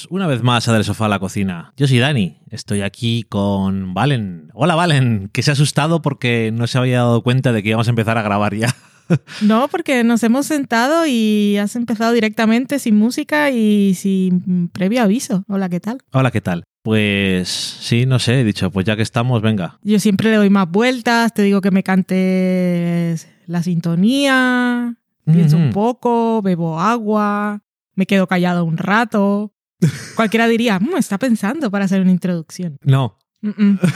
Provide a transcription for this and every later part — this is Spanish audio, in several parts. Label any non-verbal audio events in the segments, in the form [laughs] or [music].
Bienvenidos una vez más a Del Sofá a la Cocina. Yo soy Dani, estoy aquí con Valen. Hola Valen, que se ha asustado porque no se había dado cuenta de que íbamos a empezar a grabar ya. [laughs] No, porque nos hemos sentado y has empezado directamente sin música y sin previo aviso. Hola, ¿qué tal? Hola, ¿qué tal? Pues sí, no sé, he dicho, pues ya que estamos, venga. Yo siempre le doy más vueltas, te digo que me cantes la sintonía, pienso un poco, bebo agua, me quedo callado un rato. [laughs] Cualquiera diría, "Mm, está pensando para hacer una introducción. No. Mm, mm. [laughs]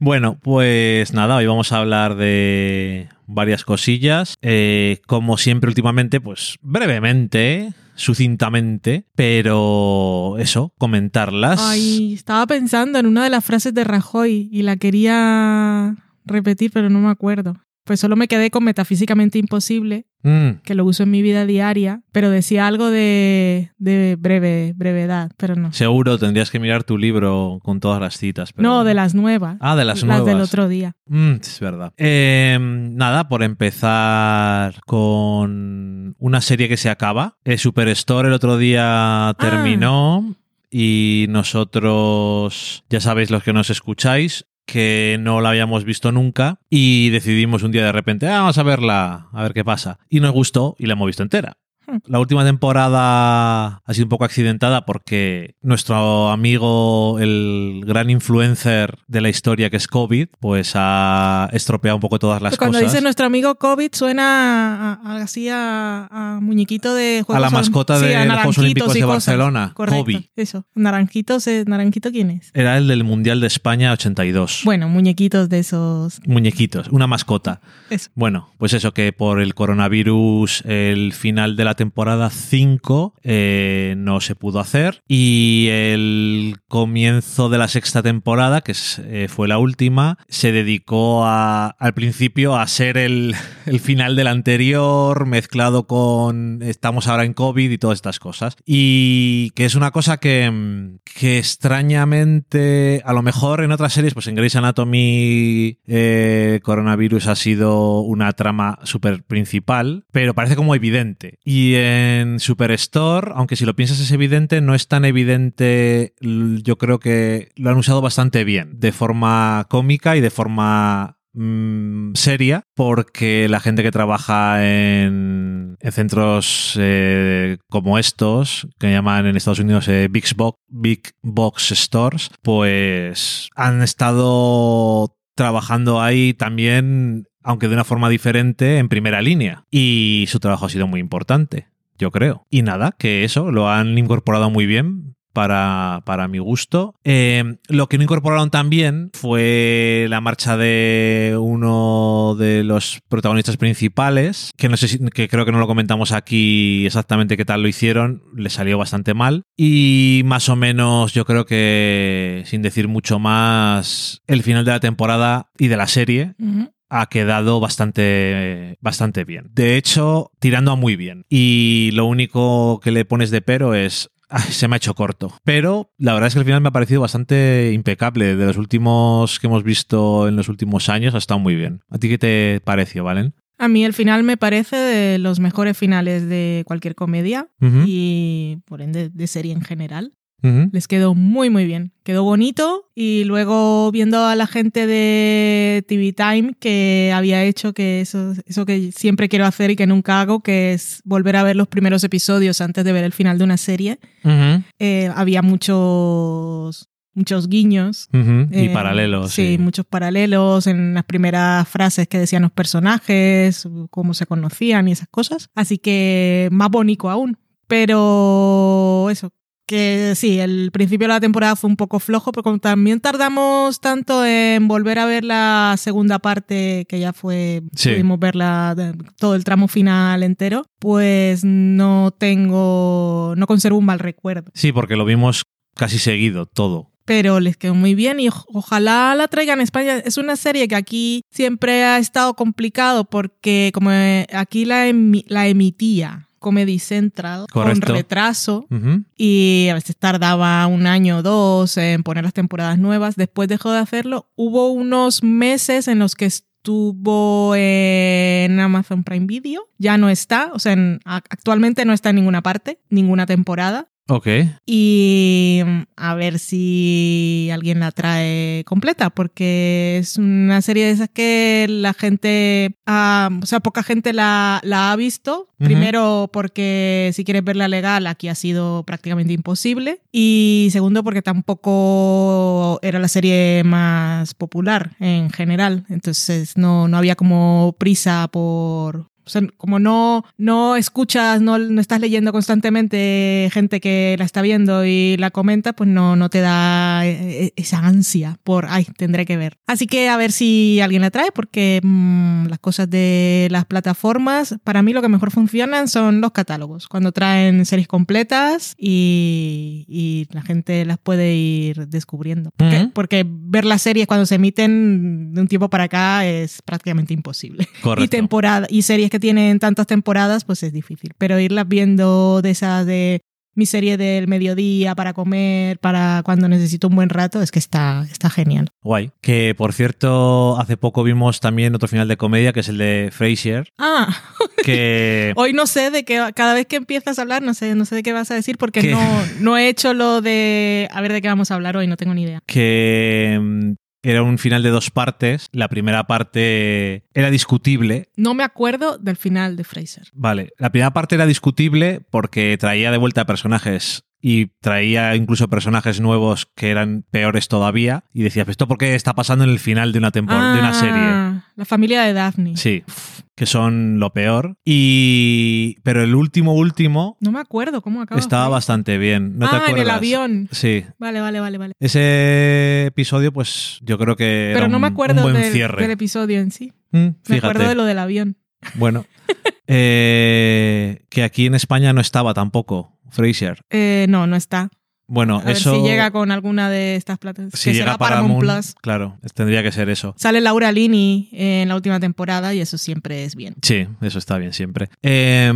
Bueno, pues nada, hoy vamos a hablar de varias cosillas. Eh, como siempre últimamente, pues brevemente, sucintamente, pero eso, comentarlas. Ay, estaba pensando en una de las frases de Rajoy y la quería repetir, pero no me acuerdo. Pues solo me quedé con metafísicamente imposible, Mm, que lo uso en mi vida diaria, pero decía algo de, de breve, brevedad, pero no. seguro tendrías que mirar tu libro con todas las citas. pero- No, de las nuevas. Ah, de las Las del nuevas. otro día. Mm, es verdad. Eh, nada, por empezar con una serie que se acaba. Eh, Superstore el otro día terminó y nosotros, ya sabéis los que nos escucháis, que no la habíamos visto nunca y decidimos un día de repente, "Ah, vamos a verla, a ver qué pasa. Y nos gustó y la hemos visto entera. La última temporada ha sido un poco accidentada porque nuestro amigo, el gran influencer de la historia que es COVID, pues ha estropeado un poco todas las Cuando cosas. dice nuestro amigo COVID suena a- a- así a, a muñequito de juegos A la mascota sí, de los Juegos Olímpicos de. Barcelona, Correcto, Kobe. Eso. Naranjitos, eh, ¿naranjito quién es? Era el del Mundial de España 82. Bueno, muñequitos de esos. Muñequitos, una mascota. Eso. Bueno, pues eso, que por el coronavirus el final de la temporada 5 eh, no se pudo hacer y el comienzo de la sexta temporada, que eh, fue la última, se dedicó al principio a ser el, [laughs] el final del anterior mezclado con estamos ahora en COVID y todas estas cosas. Y que es una cosa que, mm, que extrañamente, a lo mejor en otras series, pues en Grey's Anatomy eh, coronavirus ha sido una trama súper principal, pero parece como evidente. Y en Superstore, aunque si lo piensas es evidente, no es tan evidente, yo creo que lo han usado bastante bien, de forma cómica y de forma mm, seria porque la gente que trabaja en, en centros eh, como estos, que llaman en Estados Unidos eh, Big, Box, Big Box Stores, pues han estado trabajando ahí también, aunque de una forma diferente, en primera línea. Y su trabajo ha sido muy importante, yo creo. Y nada, que eso, lo han incorporado muy bien. Para, para mi gusto. Eh, lo que no incorporaron también fue la marcha de uno de los protagonistas principales, que no sé si, que creo que no lo comentamos aquí exactamente qué tal lo hicieron, le salió bastante mal. Y más o menos, yo creo que, sin decir mucho más, el final de la temporada y de la serie. Ha quedado bastante, bastante bien. De hecho, tirando a muy bien. Y lo único que le pones de pero es. "Ay, se me ha hecho corto. Pero la verdad es que el final me ha parecido bastante impecable. De los últimos que hemos visto en los últimos años, ha estado muy bien. ¿A ti qué te pareció, Valen? A mí el final me parece de los mejores finales de cualquier comedia y por ende de serie en general. Les quedó muy muy bien. Quedó bonito y luego viendo a la gente de TV Time que había hecho que eso, eso que siempre quiero hacer y que nunca hago, que es volver a ver los primeros episodios antes de ver el final de una serie. Eh, había muchos muchos guiños. Y eh, paralelos. Sí, sí. muchos paralelos en las primeras frases que decían los personajes, cómo se conocían y esas cosas. Así que más bonito aún. Pero eso, que sí, el principio de la temporada fue un poco flojo, pero como también tardamos tanto en volver a ver la segunda parte, que ya fue, Sí. pudimos verla todo el tramo final entero, pues no tengo, no conservo un mal recuerdo. Sí, porque lo vimos casi seguido, todo. pero les quedó muy bien y ojalá la traigan a España. Es una serie que aquí siempre ha estado complicado porque como aquí la, emi- la emitía Comedy Central Correcto. con retraso y a veces tardaba un año o dos en poner las temporadas nuevas. Después dejó de hacerlo. Hubo unos meses en los que estuvo en Amazon Prime Video, ya no está, o sea, en- actualmente no está en ninguna parte, ninguna temporada. Ok. Y mm, a ver si alguien la trae completa, porque es una serie de esas que la gente, ah, o sea, poca gente la, la ha visto. Primero, porque si quieres verla legal, aquí ha sido prácticamente imposible. Y segundo, porque tampoco era la serie más popular en general. Entonces no, no había como prisa por, o sea, como no, no escuchas, no, no estás leyendo constantemente gente que la está viendo y la comenta, pues no, no te da eh, esa ansia por, ay, tendré que ver. Así que a ver si alguien la trae, porque mm, las cosas de las plataformas, para mí lo que mejor funcionan son los catálogos, cuando traen series completas y, y la gente las puede ir descubriendo. Porque, Ujú. porque ver las series cuando se emiten de un tiempo para acá es prácticamente imposible. Correcto. Y temporada y series que tienen tantas temporadas, pues es difícil. Pero irlas viendo de esas de mi serie del mediodía para comer, para cuando necesito un buen rato, es que está, está genial. Guay. Que por cierto, hace poco vimos también otro final de comedia, que es el de Frasier, Ah, [laughs] que hoy no sé de qué, cada vez que empiezas a hablar, no sé, no sé de qué vas a decir porque no, no he hecho lo de a ver de qué vamos a hablar hoy, no tengo ni idea. que mm, era un final de dos partes. La primera parte era discutible. No me acuerdo del final de Fraser. Vale, la primera parte era discutible porque traía de vuelta personajes y traía incluso personajes nuevos que eran peores todavía. Y decías, ¿esto por qué está pasando en el final de una temporada, de una serie? Ah, La familia de Daphne. Sí, que son lo peor. Y. Pero el último, último No me acuerdo cómo acaba. estaba bastante bien. ¿No te ah, en el acuerdas? avión. Sí. Vale, vale, vale, vale. Ese episodio, pues yo creo que. era Pero no me acuerdo un buen del, cierre. del episodio en sí. Mm, Me acuerdo de lo del avión. Bueno. Eh, que aquí en España no estaba tampoco. Frasier. Eh, no, no está. Bueno, A ver eso. si llega con alguna de estas plataformas. si que llega será Paramount Paramount, Plus. claro, tendría que ser eso. Sale Laura Lini en la última temporada y eso siempre es bien. Sí, eso está bien siempre. Eh,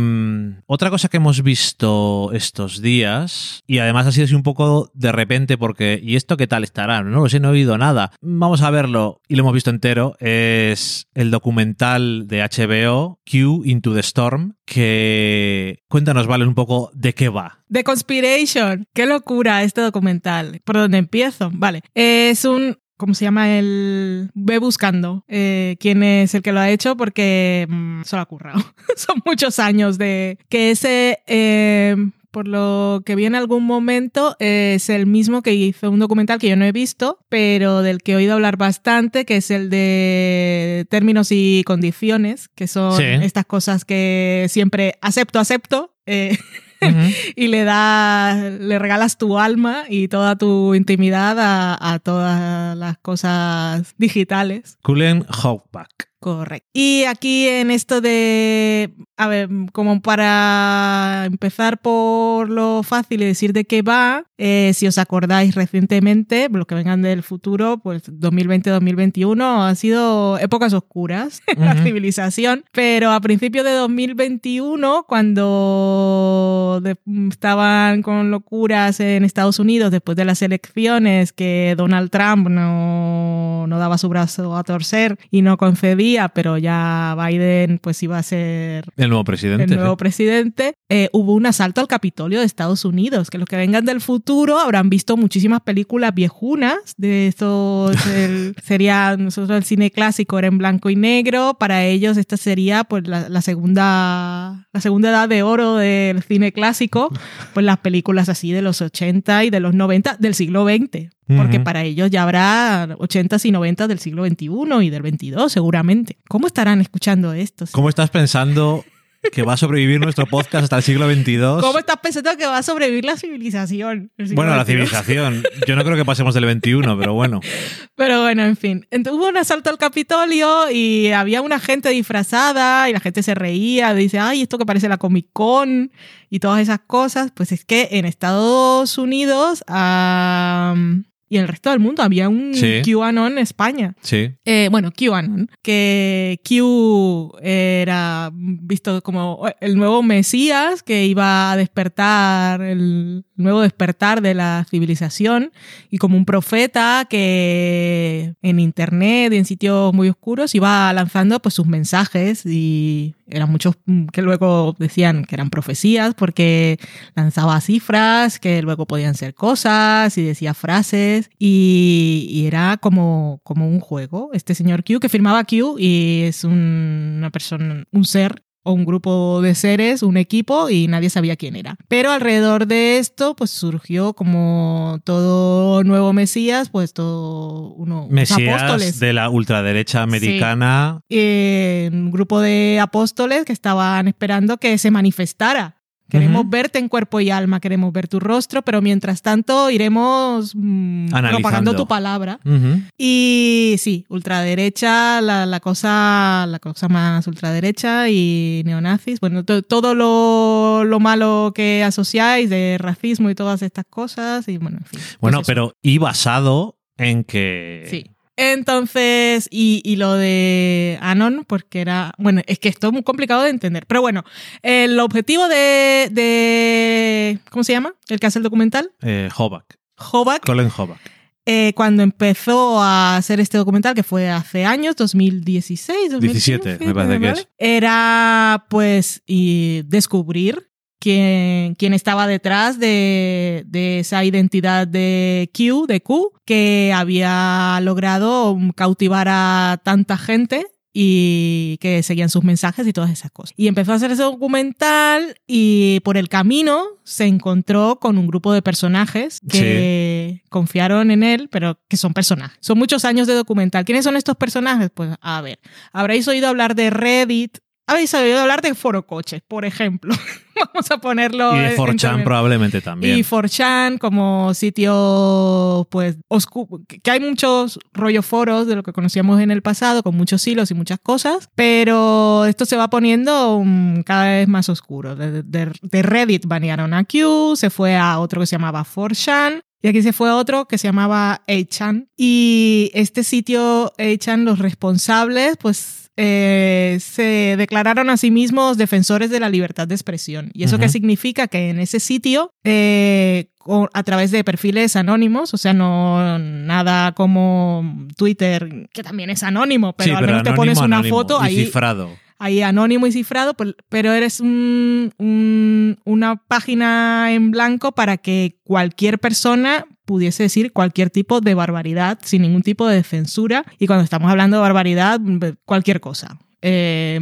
otra cosa que hemos visto estos días, y además ha sido así un poco de repente porque, ¿y esto qué tal estará? No lo sé, no he oído nada. Vamos a verlo, y lo hemos visto entero, es el documental de HBO, Q Into the Storm, que cuéntanos, Vale, un poco de qué va. The Conspiration. Qué locura este documental. ¿Por dónde empiezo? Vale. Es un. ¿Cómo se llama? El. Ve buscando eh, quién es el que lo ha hecho porque mm, se lo ha currado. [laughs] Son muchos años de. Que ese. eh, por lo que vi en algún momento, es el mismo que hizo un documental que yo no he visto, pero del que he oído hablar bastante, que es el de términos y condiciones, que son Sí. estas cosas que siempre acepto, acepto. [laughs] [laughs] y le das, le regalas tu alma y toda tu intimidad a, a todas las cosas digitales. Cullen Hawkback. Correcto. Y aquí en esto de, a ver, como para empezar por lo fácil y decir de qué va, eh, si os acordáis recientemente, los que vengan del futuro, pues 2020-2021 han sido épocas oscuras [laughs] en la Ujú. civilización, pero a principios de 2021, cuando de- estaban con locuras en Estados Unidos después de las elecciones que Donald Trump no, no daba su brazo a torcer y no concedía, pero ya Biden pues iba a ser El nuevo presidente. el nuevo sí. presidente, eh, hubo un asalto al Capitolio de Estados Unidos, que los que vengan del futuro habrán visto muchísimas películas viejunas, de estos, [laughs] el- sería, nosotros el cine clásico era en blanco y negro, para ellos esta sería pues la, la segunda, la segunda edad de oro del cine clásico, pues las películas así de los 80 y de los 90 del siglo XX. Porque para ellos ya habrá 80s y 90 del siglo XXI y del 22 seguramente. ¿Cómo estarán escuchando esto? ¿Cómo estás pensando que va a sobrevivir nuestro podcast hasta el siglo XXII? ¿Cómo estás pensando que va a sobrevivir la civilización? Bueno, la XXI? civilización. Yo no creo que pasemos del 21, pero bueno. [laughs] Pero bueno, en fin. Entonces, hubo un asalto al Capitolio y había una gente disfrazada y la gente se reía, dice, ay, esto que parece la Comic Con y todas esas cosas. Pues es que en Estados Unidos y en el resto del mundo había un Sí. QAnon España. Sí. Eh, bueno, QAnon, que Q era visto como el nuevo Mesías que iba a despertar, el nuevo despertar de la civilización y como un profeta que en internet y en sitios muy oscuros iba lanzando pues sus mensajes y eran muchos mm, que luego decían que eran profecías porque lanzaba cifras que luego podían ser cosas y decía frases y, y era como, como un juego. Este señor Q que firmaba Q y es un- una persona, un ser o un grupo de seres, un equipo y nadie sabía quién era. Pero alrededor de esto pues surgió como todo nuevo Mesías, pues todo uno, Mesías apóstoles. de la ultraderecha americana. Eh, un grupo de apóstoles que estaban esperando que se manifestara. Queremos verte en cuerpo y alma, queremos ver tu rostro, pero mientras tanto iremos mm, Analizando. propagando tu palabra. Y sí, ultraderecha, la, la cosa, la cosa más ultraderecha y neonazis. Bueno, to- todo lo, lo malo que asociáis de racismo y todas estas cosas. Y bueno, en fin. pues Bueno, pero y basado en que Sí. Entonces, y, y lo de Anon, porque era. Bueno, es que esto es muy complicado de entender. Pero bueno, el objetivo de. de ¿Cómo se llama? El que hace el documental. eh, Hoback, Hoback, Colin Hoback. eh, cuando empezó a hacer este documental, que fue hace años, 2016, 2015, 17, me parece que ¿vale? es. Era, pues, y descubrir quién estaba detrás de, de esa identidad de Q, de Q, que había logrado cautivar a tanta gente y que seguían sus mensajes y todas esas cosas. Y empezó a hacer ese documental y por el camino se encontró con un grupo de personajes que confiaron en él, pero que son personajes. Son muchos años de documental. ¿Quiénes son estos personajes? Pues a ver, habréis oído hablar de Reddit, habéis oído hablar de Forocoches, por ejemplo. [laughs] Vamos a ponerlo Y de en- en 4chan términos- probablemente también. y 4chan como sitio, pues, oscuro, que hay muchos rollo foros de lo que conocíamos en el pasado, con muchos hilos y muchas cosas, pero esto se va poniendo mm, cada vez más oscuro. De, de- de Reddit banearon a Q, se fue a otro que se llamaba 4chan, y aquí se fue otro que se llamaba 8chan. Y este sitio 8chan, los responsables, pues eh, se declararon a sí mismos defensores de la libertad de expresión. ¿Y eso Ujú. qué significa? Que en ese sitio, eh, a través de perfiles anónimos, o sea, no nada como Twitter, que también es anónimo, pero Sí, al menos te pones una anónimo, foto ahí cifrado. Ahí anónimo y cifrado, pel- pero eres un- un- una página en blanco para que cualquier persona pudiese decir cualquier tipo de barbaridad sin ningún tipo de censura. Y cuando estamos hablando de barbaridad, mm, cualquier cosa. Eh,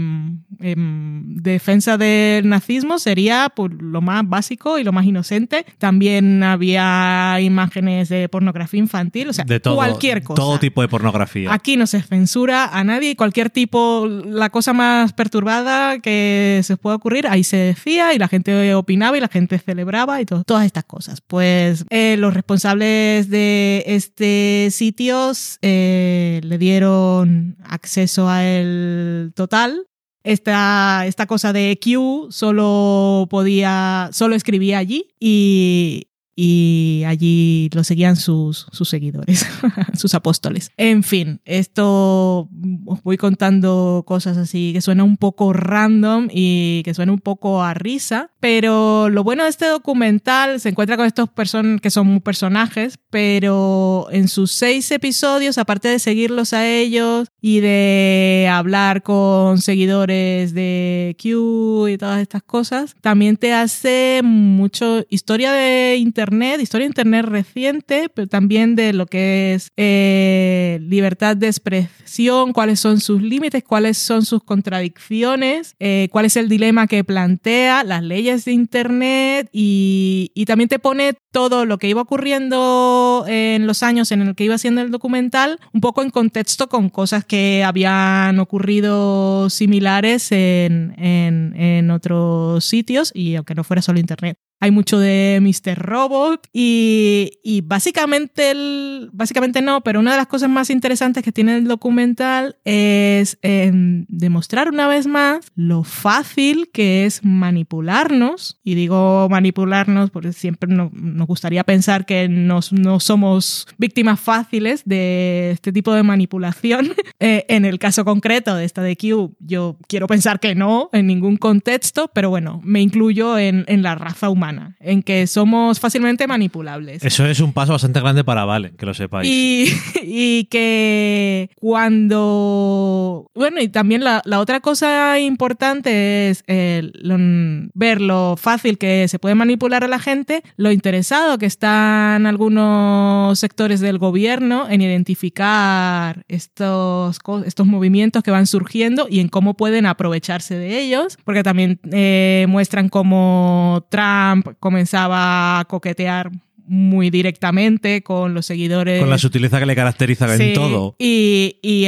em, defensa del nazismo sería pues, lo más básico y lo más inocente. También había imágenes de pornografía infantil, o sea, de todo, cualquier cosa. Todo tipo de pornografía. Aquí no se censura a nadie y cualquier tipo, la cosa más perturbada que se pueda ocurrir, ahí se decía y la gente opinaba y la gente celebraba y to- todas estas cosas. Pues eh, los responsables de este sitio eh, le dieron acceso a el total. Esta, esta cosa de Q solo podía, solo escribía allí y, y allí lo seguían sus, sus seguidores, [laughs] sus apóstoles. En fin, esto os voy contando cosas así que suena un poco random y que suena un poco a risa, pero lo bueno de este documental se encuentra con estos person que son personajes, pero en sus seis episodios, aparte de seguirlos a ellos y de hablar con seguidores de Q y todas estas cosas, también te hace mucho historia de Internet, historia de Internet reciente, pero también de lo que es eh, libertad de expresión, cuáles son sus límites, cuáles son sus contradicciones, eh, cuál es el dilema que plantea, las leyes de Internet y, y también te pone todo lo que iba ocurriendo en los años en el que iba haciendo el documental, un poco en contexto con cosas que habían ocurrido similares en, en, en otros sitios y aunque no fuera solo Internet. Hay mucho de Mr. Robot y, y básicamente, el, básicamente no, pero una de las cosas más interesantes que tiene el documental es em, demostrar una vez más lo fácil que es manipularnos. Y digo manipularnos porque siempre nos, gustaría pensar que no somos víctimas fáciles de este tipo de manipulación. [laughs] Eh, en el caso concreto de esta de Q, yo quiero pensar que no en ningún contexto, pero bueno, me incluyo en, en la raza humana, en que somos fácilmente manipulables. Eso es un paso bastante grande para Vale, que lo sepáis. Y, [laughs] y que cuando... Bueno, y también la, la otra cosa importante es ver lo fácil que se puede manipular a la gente, lo interesado que están algunos sectores del gobierno en identificar estos, estos movimientos que van surgiendo y en cómo pueden aprovecharse de ellos, porque también eh, muestran cómo Trump comenzaba a coquetear muy directamente con los seguidores. Con la sutileza que le caracteriza en todo. Y, y,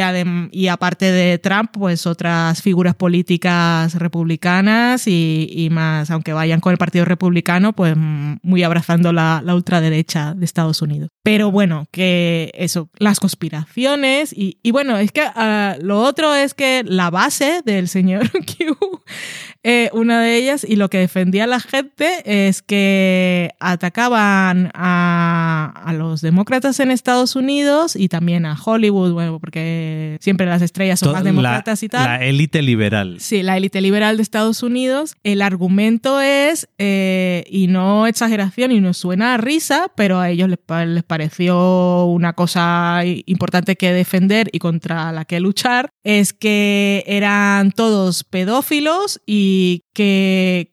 y, aparte de Trump, pues otras figuras políticas republicanas y, y, más, aunque vayan con el Partido Republicano, pues muy abrazando la, la ultraderecha de Estados Unidos. Pero bueno, que eso, las conspiraciones y, y bueno, es que uh, lo otro es que la base del señor [laughs] Q, eh, una de ellas, y lo que defendía la gente es que atacaban a, a, los demócratas en Estados Unidos y también a Hollywood, bueno, porque siempre las estrellas son más demócratas y tal. La élite liberal. Sí, la élite liberal de Estados Unidos. El argumento es, eh, y no exageración y no suena a risa, pero a ellos les, les pareció una cosa importante que defender y contra la que luchar, es que eran todos pedófilos y que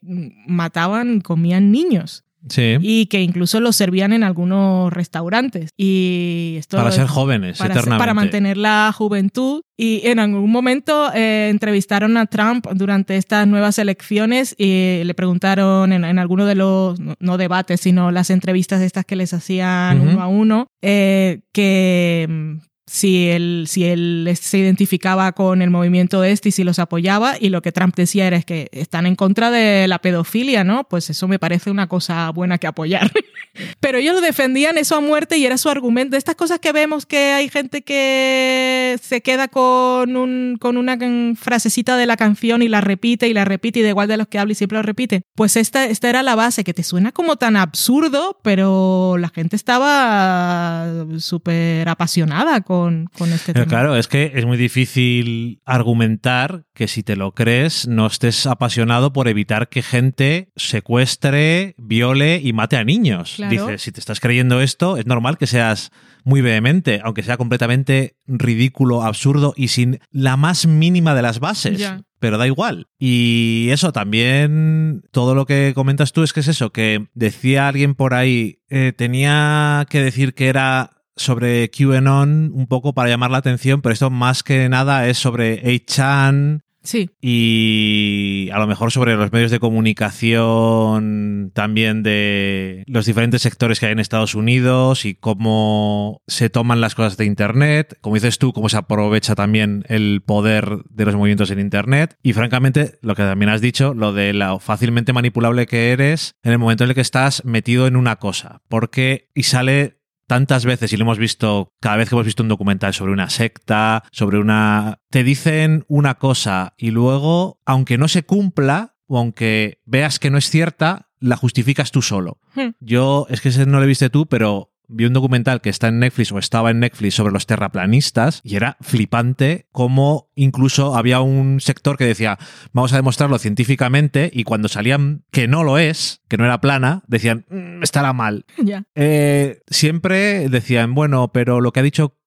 mataban y comían niños. Sí. Y que incluso los servían en algunos restaurantes. Y esto para ser jóvenes, para, eternamente. para mantener la juventud. Y en algún momento eh, entrevistaron a Trump durante estas nuevas elecciones y le preguntaron en, en alguno de los, no, no, debates, sino las entrevistas estas que les hacían uh -huh. uno a uno, eh, que si él, si él se identificaba con el movimiento este y si los apoyaba, y lo que Trump decía era es que están en contra de la pedofilia, ¿no? Pues eso me parece una cosa buena que apoyar. [laughs] Pero ellos defendían eso a muerte y era su argumento. De estas cosas que vemos que hay gente que se queda con, un, con una frasecita de la canción y la repite y la repite y da igual de los que habla y siempre lo repite. Pues esta, esta era la base, que te suena como tan absurdo, pero la gente estaba súper apasionada con, con este Pero tema. Claro, es que es muy difícil argumentar que si te lo crees no estés apasionado por evitar que gente secuestre, viole y mate a niños. Claro. Dice, si te estás creyendo esto, es normal que seas muy vehemente, aunque sea completamente ridículo, absurdo y sin la más mínima de las bases. Pero da igual. Y eso también, todo lo que comentas tú es que es eso, que decía alguien por ahí, eh, tenía que decir que era sobre QAnon un poco para llamar la atención, pero esto más que nada es sobre 8chan Sí. y a lo mejor sobre los medios de comunicación también de los diferentes sectores que hay en Estados Unidos y cómo se toman las cosas de Internet, como dices tú, cómo se aprovecha también el poder de los movimientos en Internet. Y francamente lo que también has dicho, lo de lo fácilmente manipulable que eres en el momento en el que estás metido en una cosa, porque y sale tantas veces y lo hemos visto cada vez que hemos visto un documental sobre una secta, sobre una... Te dicen una cosa y luego, aunque no se cumpla o aunque veas que no es cierta, la justificas tú solo. Hmm. Yo, es que ese no lo viste tú, pero vi un documental que está en Netflix o estaba en Netflix sobre los terraplanistas y era flipante cómo incluso había un sector que decía vamos a demostrarlo científicamente y cuando salían que no lo es, que no era plana, decían mmm, estará mal. [laughs] Eh, siempre decían, bueno, pero lo que ha dicho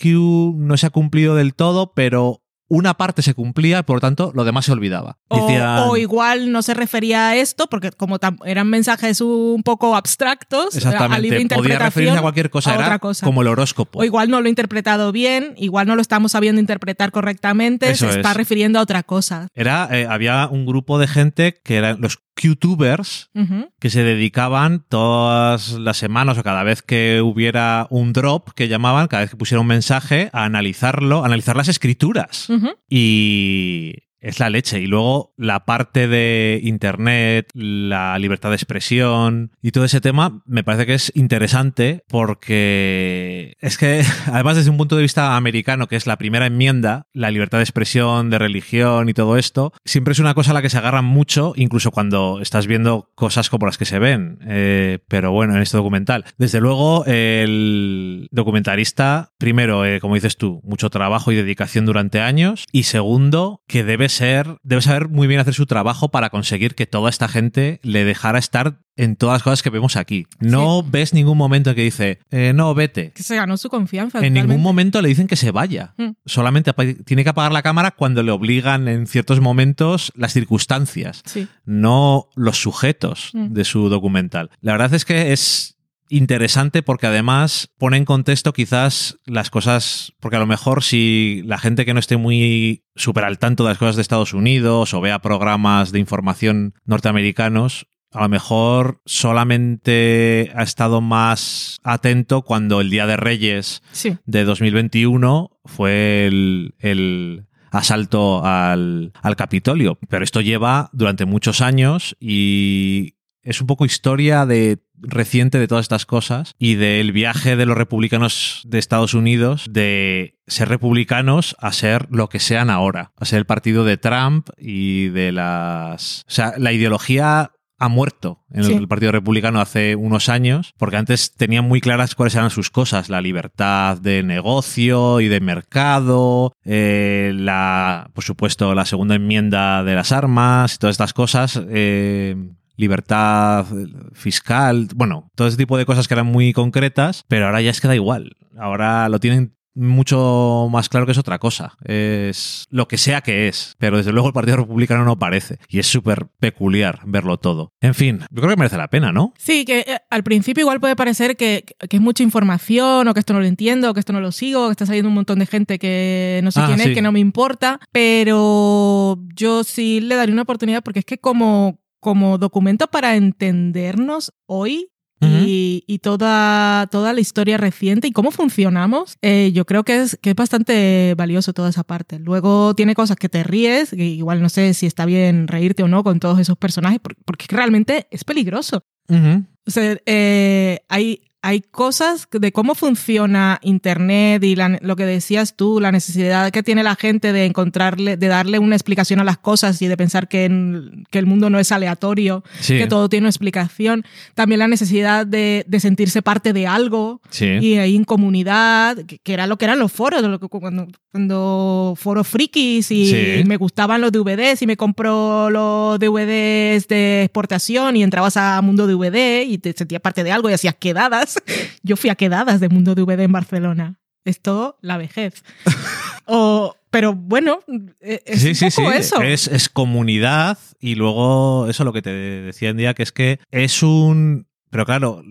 Q no se ha cumplido del todo, pero una parte se cumplía, por lo tanto, lo demás se olvidaba. O, Decían, o igual no se refería a esto, porque como eran mensajes un poco abstractos, Exactamente. a libre Podía referirse a cualquier cosa, a era otra cosa. como el horóscopo. O igual no lo he interpretado bien, igual no lo estamos sabiendo interpretar correctamente, Eso se está es. refiriendo a otra cosa. Era, eh, había un grupo de gente que eran los QTubers Uh -huh. que se dedicaban todas las semanas o cada vez que hubiera un drop que llamaban, cada vez que pusiera un mensaje, a analizarlo, a analizar las escrituras. Uh -huh. Y es la leche. Y luego la parte de Internet, la libertad de expresión y todo ese tema me parece que es interesante porque es que, [laughs] además desde un punto de vista americano, que es la primera enmienda, la libertad de expresión, de religión y todo esto, siempre es una cosa a la que se agarran mucho, incluso cuando estás viendo cosas como las que se ven. Eh, pero bueno, en este documental. Desde luego, el documentalista, primero, eh, como dices tú, mucho trabajo y dedicación durante años. Y segundo, que debe ser, debe saber muy bien hacer su trabajo para conseguir que toda esta gente le dejara estar en todas las cosas que vemos aquí. No ves ningún momento que dice, eh, no, vete. Que se ganó su confianza. En ningún momento le dicen que se vaya. Mm. Solamente tiene que apagar la cámara cuando le obligan en ciertos momentos las circunstancias, Sí. no los sujetos Mm. de su documental. La verdad es que es interesante porque además pone en contexto quizás las cosas, porque a lo mejor si la gente que no esté muy súper al tanto de las cosas de Estados Unidos o vea programas de información norteamericanos, a lo mejor solamente ha estado más atento cuando el Día de Reyes Sí. de 2021 fue el, el asalto al, al Capitolio. Pero esto lleva durante muchos años y es un poco historia de reciente de todas estas cosas y del viaje de los republicanos de Estados Unidos de ser republicanos a ser lo que sean ahora, a ser el partido de Trump y de las... O sea, la ideología ha muerto en Sí. el Partido Republicano hace unos años, porque antes tenían muy claras cuáles eran sus cosas, la libertad de negocio y de mercado, eh, la, por supuesto, la segunda enmienda de las armas y todas estas cosas. eh, libertad fiscal, bueno, todo ese tipo de cosas que eran muy concretas, pero ahora ya es que da igual. Ahora lo tienen mucho más claro que es otra cosa. Es lo que sea que es. Pero desde luego el Partido Republicano no parece. Y es súper peculiar verlo todo. En fin, yo creo que merece la pena, ¿no? Sí, que eh, al principio igual puede parecer que, que es mucha información o que esto no lo entiendo, o que esto no lo sigo, que está saliendo un montón de gente que no sé Ah, quién sí. es, que no me importa, pero yo sí le daría una oportunidad porque es que como, como documento para entendernos hoy y, y toda, toda la historia reciente y cómo funcionamos, eh, yo creo que es, que es bastante valioso toda esa parte. Luego tiene cosas que te ríes, que igual no sé si está bien reírte o no con todos esos personajes, por- porque realmente es peligroso. O sea, eh, hay, hay cosas de cómo funciona Internet y la- lo que decías tú, la necesidad que tiene la gente de encontrarle, de darle una explicación a las cosas y de pensar que, en- que el mundo no es aleatorio, Sí. que todo tiene una explicación. También la necesidad de, de sentirse parte de algo Sí. y ahí en comunidad, que, que era lo que eran los foros, lo que- cuando, cuando foros frikis y Sí. me gustaban los DVDs y me compró los DVDs de exportación y entrabas a Mundo DVD y te sentías parte de algo y hacías quedadas. [laughs] Yo fui a quedadas de Mundo DVD en Barcelona. Esto, la vejez. [laughs] O, pero bueno, e- es sí, un sí, poco sí. eso. Es, es comunidad y luego eso lo que te decía en día, que es que es un... Pero claro,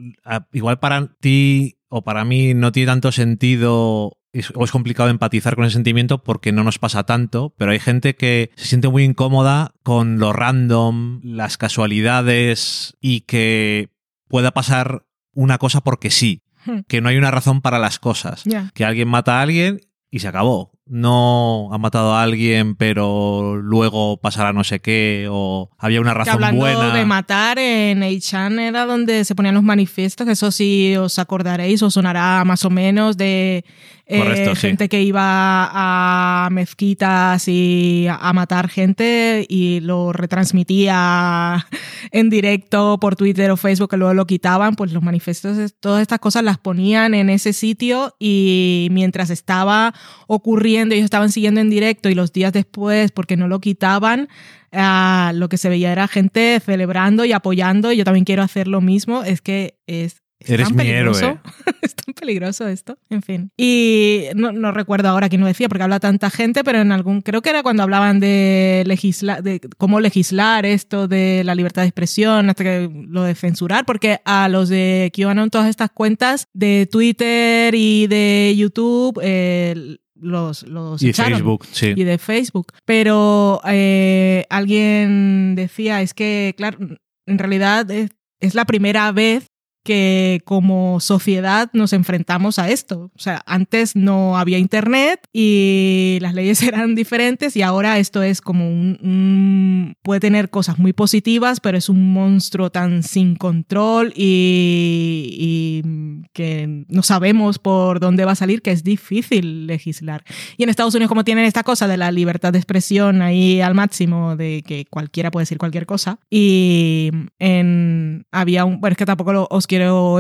igual para ti o para mí no tiene tanto sentido es- o es complicado empatizar con ese sentimiento porque no nos pasa tanto, pero hay gente que se siente muy incómoda con lo random, las casualidades y que pueda pasar una cosa porque sí, Hmm. que no hay una razón para las cosas que alguien mata a alguien y se acabó. No ha matado a alguien, pero luego pasará no sé qué, o había una Que razón hablando buena. de matar, en Eichan era donde se ponían los manifiestos, que eso sí os acordaréis, os sonará más o menos de eh, Correcto, sí. gente que iba a mezquitas y a matar gente y lo retransmitía [laughs] en directo por Twitter o Facebook, que luego lo quitaban, pues los manifiestos, es- todas estas cosas las ponían en ese sitio y mientras estaba ocurriendo, ellos estaban siguiendo en directo y los días después, porque no lo quitaban, ah, lo que se veía era gente celebrando y apoyando. y Yo también quiero hacer lo mismo. Es que es. Es Eres mi héroe. [laughs] es tan peligroso esto. En fin. Y no, no recuerdo ahora quién lo decía, porque habla tanta gente, pero en algún. Creo que era cuando hablaban de legislar, de cómo legislar esto de la libertad de expresión, hasta que lo de censurar, porque a los de QAnon, todas estas cuentas de Twitter y de YouTube, eh, los, los y echaron Facebook, sí. y de Facebook. Pero eh, alguien decía, es que, claro, en realidad es, es la primera vez que como sociedad nos enfrentamos a esto. O sea, antes no había internet y las leyes [laughs] eran diferentes y ahora esto es como un, puede tener cosas muy positivas, pero es un monstruo tan sin control y, y que no sabemos por dónde va a salir que es difícil legislar. Y en Estados Unidos como tienen esta cosa de la libertad de expresión ahí al máximo de que cualquiera puede decir cualquier cosa y en había un bueno es que tampoco lo, os quiero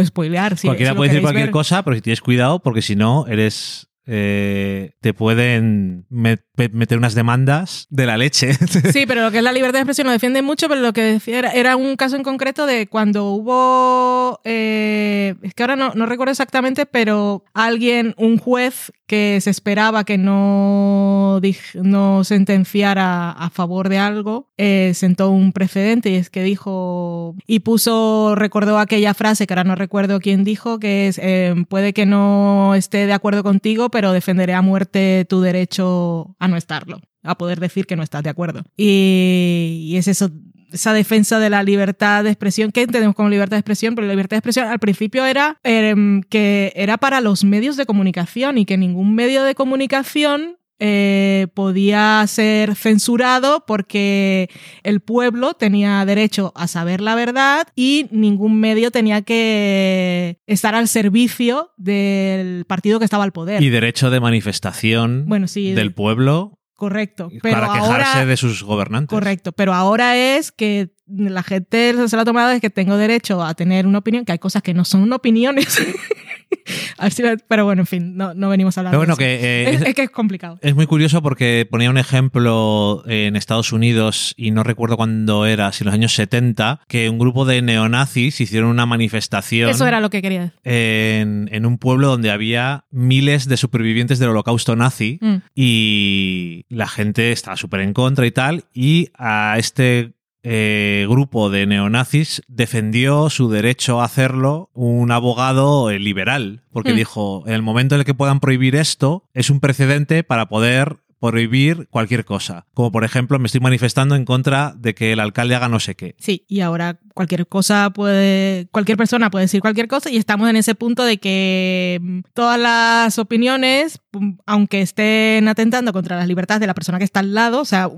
spoilear si, cualquiera puede decir cualquier cosa pero si tienes cuidado porque si no eres eh, te pueden meter unas demandas de la leche. [laughs] Sí, pero lo que es la libertad de expresión lo defiende mucho, pero lo que decía era, un caso en concreto de cuando hubo, eh, es que ahora no, recuerdo exactamente, pero alguien, un juez que se esperaba que no, no sentenciara a favor de algo, eh, sentó un precedente y es que dijo, y puso, recordó aquella frase que ahora no recuerdo quién dijo, que es, puede que no esté de acuerdo contigo, pero defenderé a muerte tu derecho a no estarlo, a poder decir que no estás de acuerdo. Y, es eso, esa defensa de la libertad de expresión. ¿Qué entendemos como libertad de expresión? Pero la libertad de expresión al principio era em, que era para los medios de comunicación y que ningún medio de comunicación eh, podía ser censurado porque el pueblo tenía derecho a saber la verdad y ningún medio tenía que estar al servicio del partido que estaba al poder. Y derecho de manifestación del pueblo. Correcto. Pero para quejarse de sus gobernantes. Correcto. Pero ahora es que la gente se lo ha tomado es que tengo derecho a tener una opinión, que hay cosas que no son opiniones. [laughs] [laughs] pero bueno, en fin, no, no venimos a hablar de eso. Que, eh, es, que es complicado. Es muy curioso porque ponía un ejemplo en Estados Unidos, y no recuerdo cuándo era, si en los años 70, que un grupo de neonazis hicieron una manifestación. Eso era lo que quería decir. En, en un pueblo donde había miles de supervivientes del holocausto nazi mm. y la gente estaba súper en contra y tal, y a este eh, grupo de neonazis defendió su derecho a hacerlo un abogado eh, liberal, porque hmm. dijo, en el momento en el que puedan prohibir esto, es un precedente para poder prohibir cualquier cosa. Como por ejemplo, me estoy manifestando en contra de que el alcalde haga no sé qué. Sí, y ahora cualquier cosa puede, cualquier persona puede decir cualquier cosa y estamos en ese punto de que mm, todas las opiniones, mm, aunque estén atentando contra las libertades de la persona que está al lado, o sea,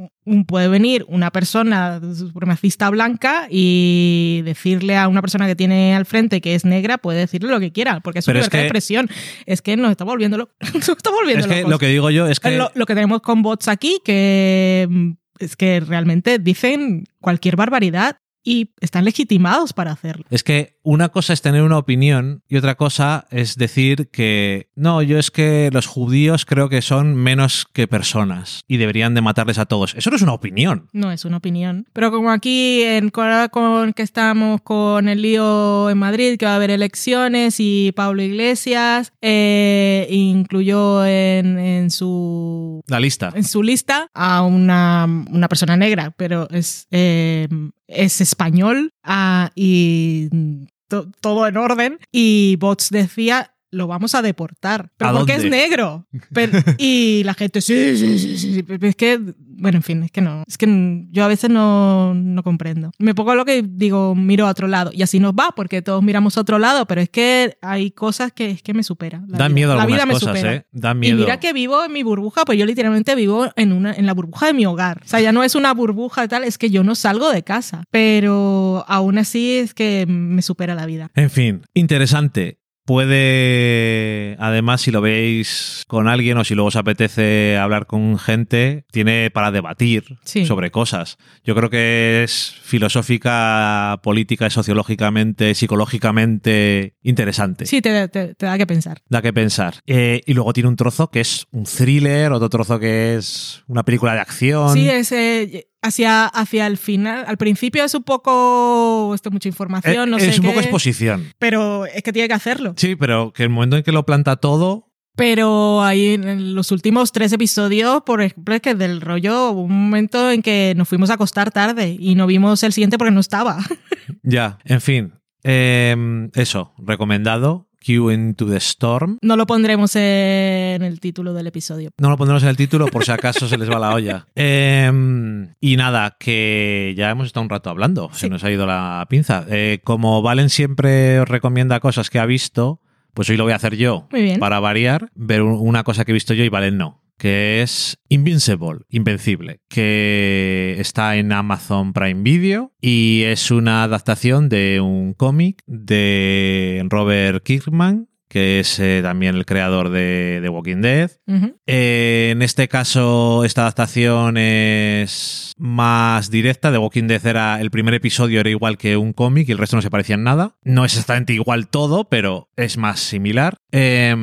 puede venir una persona supremacista blanca y decirle a una persona que tiene al frente que es negra, puede decirle lo que quiera, porque es su libertad de expresión. Es que nos está volviendo, lo, [laughs] está volviendo Es que lo que digo yo es que... Lo, lo que tenemos con bots aquí, que mm, es que realmente dicen cualquier barbaridad y están legitimados para hacerlo. Es que una cosa es tener una opinión y otra cosa es decir que no, yo es que los judíos creo que son menos que personas y deberían de matarles a todos. Eso no es una opinión. No es una opinión. Pero como aquí en con que estamos con el lío en Madrid, que va a haber elecciones y Pablo Iglesias eh, incluyó en, su la lista en su lista a una, una persona negra, pero es eh, es español ah, y todo en orden. Y Bots decía, lo vamos a deportar. Pero porque es negro. [laughs] y la gente, sí, sí, sí, sí. Es que, bueno, en fin, es que no. Es que yo a veces no, no comprendo. Me pongo lo que digo, miro a otro lado. Y así nos va, porque todos miramos a otro lado, pero es que hay cosas que es que me superan. Dan miedo la vida me supera. ¿eh? Dan miedo. Y mira que vivo en mi burbuja, pues yo literalmente vivo en, una, en la burbuja de mi hogar. O sea, ya no es una burbuja tal, es que yo no salgo de casa. Pero aún así es que me supera la vida. En fin, interesante. Puede, además, si lo veis con alguien o si luego os apetece hablar con gente, tiene para debatir sobre cosas. Yo creo que es filosófica, política, sociológicamente, psicológicamente interesante. Sí, te, da que pensar. Da que pensar. Eh, y luego tiene un trozo que es un thriller, otro trozo que es una película de acción. Sí, es... Eh, hacia, hacia el final. Al principio es un poco. Esto mucha información, no es, sé. Es un poco exposición. Pero es que tiene que hacerlo. Sí, pero que el momento en que lo planta todo. Pero ahí en los últimos tres episodios, por ejemplo, es que del rollo hubo un momento en que nos fuimos a acostar tarde y no vimos el siguiente porque no estaba. [laughs] ya, en fin. Em, eso, recomendado Into the Storm. No lo pondremos en el título del episodio. No lo pondremos en el título por si acaso se les va la olla. [laughs] Em, y nada, que ya hemos estado un rato hablando, se nos ha ido la pinza. Eh, como Valen siempre os recomienda cosas que ha visto, pues hoy lo voy a hacer yo Muy bien. para variar, ver un- una cosa que he visto yo y Valen no. Que es Invincible, Invencible, que está en Amazon Prime Video y es una adaptación de un cómic de Robert Kirkman, que es eh, también el creador de The Walking Dead. Eh, en este caso, esta adaptación es más directa. The Walking Dead era el primer episodio, era igual que un cómic y el resto no se parecía en nada. No es exactamente igual todo, pero es más similar. Eh,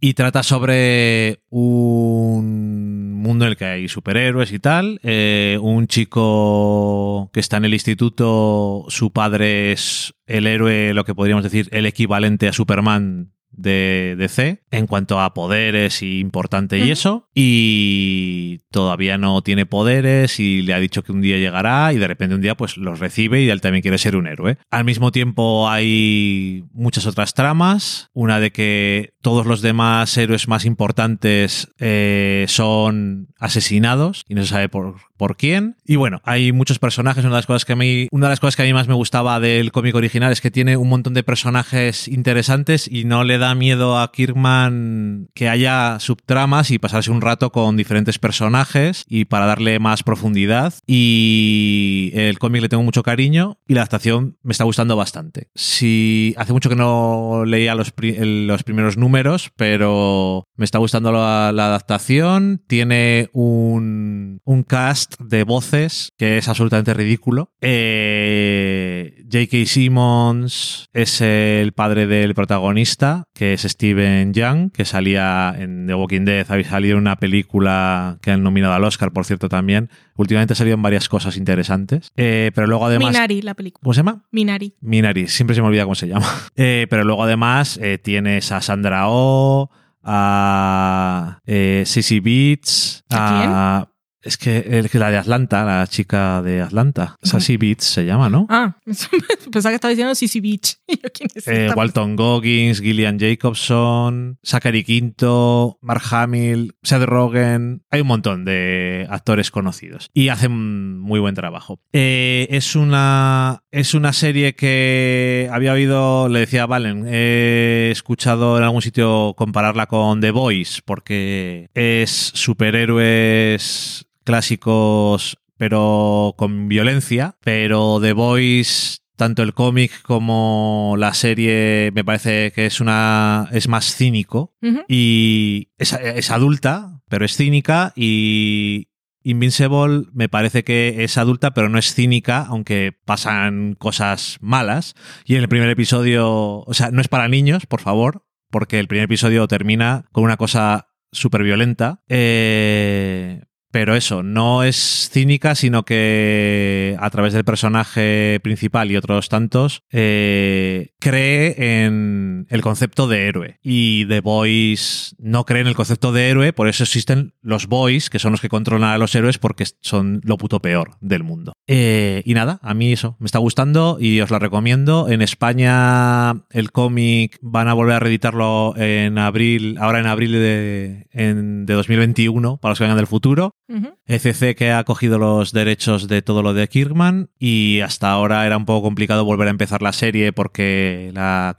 y trata sobre un mundo en el que hay superhéroes y tal. Eh, un chico que está en el instituto, su padre es el héroe, lo que podríamos decir, el equivalente a Superman de DC en cuanto a poderes y importante y eso y todavía no tiene poderes y le ha dicho que un día llegará y de repente un día pues los recibe y él también quiere ser un héroe. Al mismo tiempo hay muchas otras tramas, una de que todos los demás héroes más importantes eh, son asesinados y no se sabe por, por quién. Y bueno, hay muchos personajes, una de las cosas que a mí, una de las cosas que a mí más me gustaba del cómic original es que tiene un montón de personajes interesantes y no le da miedo a Kirkman que haya subtramas y pasarse un rato con diferentes personajes y para darle más profundidad. Y el cómic le tengo mucho cariño y la adaptación me está gustando bastante. Si hace mucho que no leía los, los primeros números, pero me está gustando la, la adaptación. Tiene un, un cast de voces que es absolutamente ridículo. Eh, J.K. Simmons es el padre del protagonista, que es Steven Young, que salía en The Walking Dead, había salido una película que han nominado al Oscar, por cierto, también. Últimamente ha salido en varias cosas interesantes. Eh, pero luego además... Minari, la película. ¿Cómo se llama? Minari. Minari, siempre se me olvida cómo se llama. [laughs] Eh, pero luego además eh, tienes a Sandra A eh, Sissy Beats, ¿A Es que, el- que la de Atlanta, la chica de Atlanta, Sassy Beats se llama, ¿no? Ah, [laughs] pensaba que estaba diciendo Sissy Beach. Y [laughs] yo, ¿quién es Eh? Walton Goggins, Gillian Jacobson, Zachary Quinto, Mark Hamill, Seth Rogen. Hay un montón de actores conocidos y hacen muy buen trabajo. Eh, es, una, es una serie que había oído, le decía a Valen, he escuchado en algún sitio compararla con The Voice porque es superhéroes clásicos pero con violencia, pero The Voice tanto el cómic como la serie me parece que es una es más cínico y es, es adulta, pero es cínica y Invincible me parece que es adulta, pero no es cínica, aunque pasan cosas malas. Y en el primer episodio, o sea, no es para niños, por favor, porque el primer episodio termina con una cosa súper violenta. Eh, pero eso, no es cínica, sino que a través del personaje principal y otros tantos, eh, cree en el concepto de héroe. Y The Boys no cree en el concepto de héroe, por eso existen los Boys, que son los que controlan a los héroes, porque son lo puto peor del mundo. Eh, y nada, a mí eso me está gustando y os lo recomiendo. En España el cómic van a volver a reeditarlo en abril, ahora en abril de, en- de 2021, para los que vengan del futuro. Ujú. ECC que ha cogido los derechos de todo lo de Kirkman y hasta ahora era un poco complicado volver a empezar la serie porque la,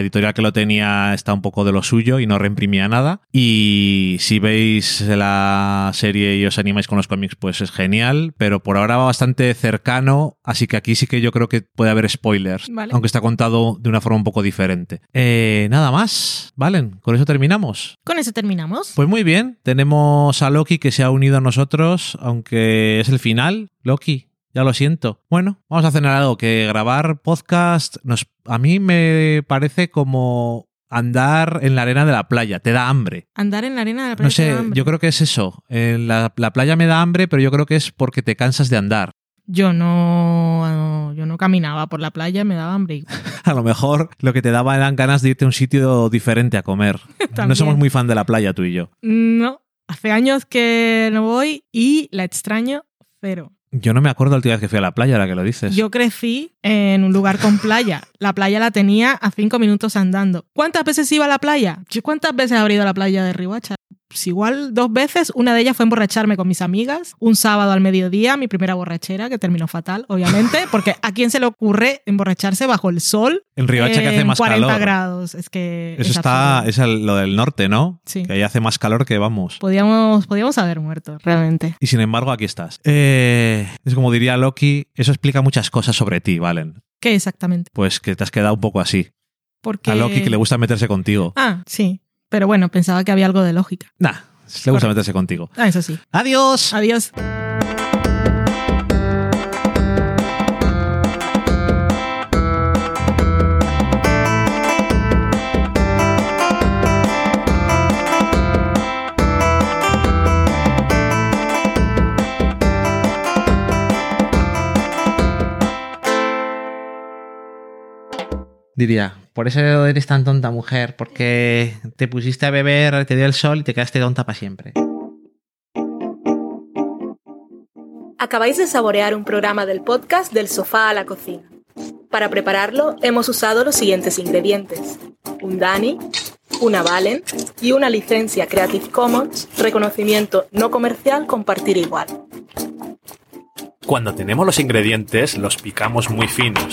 editorial que lo tenía está un poco de lo suyo y no reimprimía nada. Y si veis la serie y os animáis con los cómics, pues es genial, pero por ahora va bastante cercano, así que aquí sí que yo creo que puede haber spoilers, Vale. aunque está contado de una forma un poco diferente. Eh, nada más, Valen, con eso terminamos. Con eso terminamos. Pues muy bien, tenemos a Loki que se ha unido a nosotros, aunque es el final. Loki, ya lo siento. Bueno, vamos a hacer algo que grabar podcast nos, a mí me parece como andar en la arena de la playa, te da hambre. Andar en la arena de la playa. No sé, te da hambre. yo creo que es eso. En la, la playa me da hambre, pero yo creo que es porque te cansas de andar. Yo no, yo no caminaba por la playa, me daba hambre. [laughs] A lo mejor lo que te daba eran ganas de irte a un sitio diferente a comer. [laughs] no somos muy fan de la playa tú y yo. No, hace años que no voy y la extraño cero. Yo no me acuerdo la última vez que fui a la playa, ahora que lo dices. Yo crecí en un lugar con playa. La playa la tenía a cinco minutos andando. ¿Cuántas veces iba a la playa? ¿Yo ¿Cuántas veces he ido a la playa de Rihuacha? Pues igual dos veces. Una de ellas fue emborracharme con mis amigas. Un sábado al mediodía, mi primera borrachera, que terminó fatal, obviamente, [laughs] porque ¿a quién se le ocurre emborracharse bajo el sol? En Riohacha que hace más 40 calor. grados. Es que. Eso es está, absurdo. es el- lo del norte, ¿no? Sí. Que ahí hace más calor que vamos. Podíamos, podíamos haber muerto, realmente. Y sin embargo, aquí estás. Eh, es como diría Loki, eso explica muchas cosas sobre ti, Valen. ¿Qué exactamente? Pues que te has quedado un poco así. Porque. A Loki que le gusta meterse contigo. Ah, sí. Pero bueno, pensaba que había algo de lógica. Nah, le gusta meterse contigo. Ah, eso sí. ¡Adiós! Adiós. Diría, por eso eres tan tonta mujer, porque te pusiste a beber, te dio el sol y te quedaste tonta para siempre. Acabáis de saborear un programa del podcast Del sofá a la cocina. Para prepararlo hemos usado los siguientes ingredientes. Un Dani, una Valen y una licencia Creative Commons, reconocimiento no comercial compartir igual. Cuando tenemos los ingredientes, los picamos muy finos,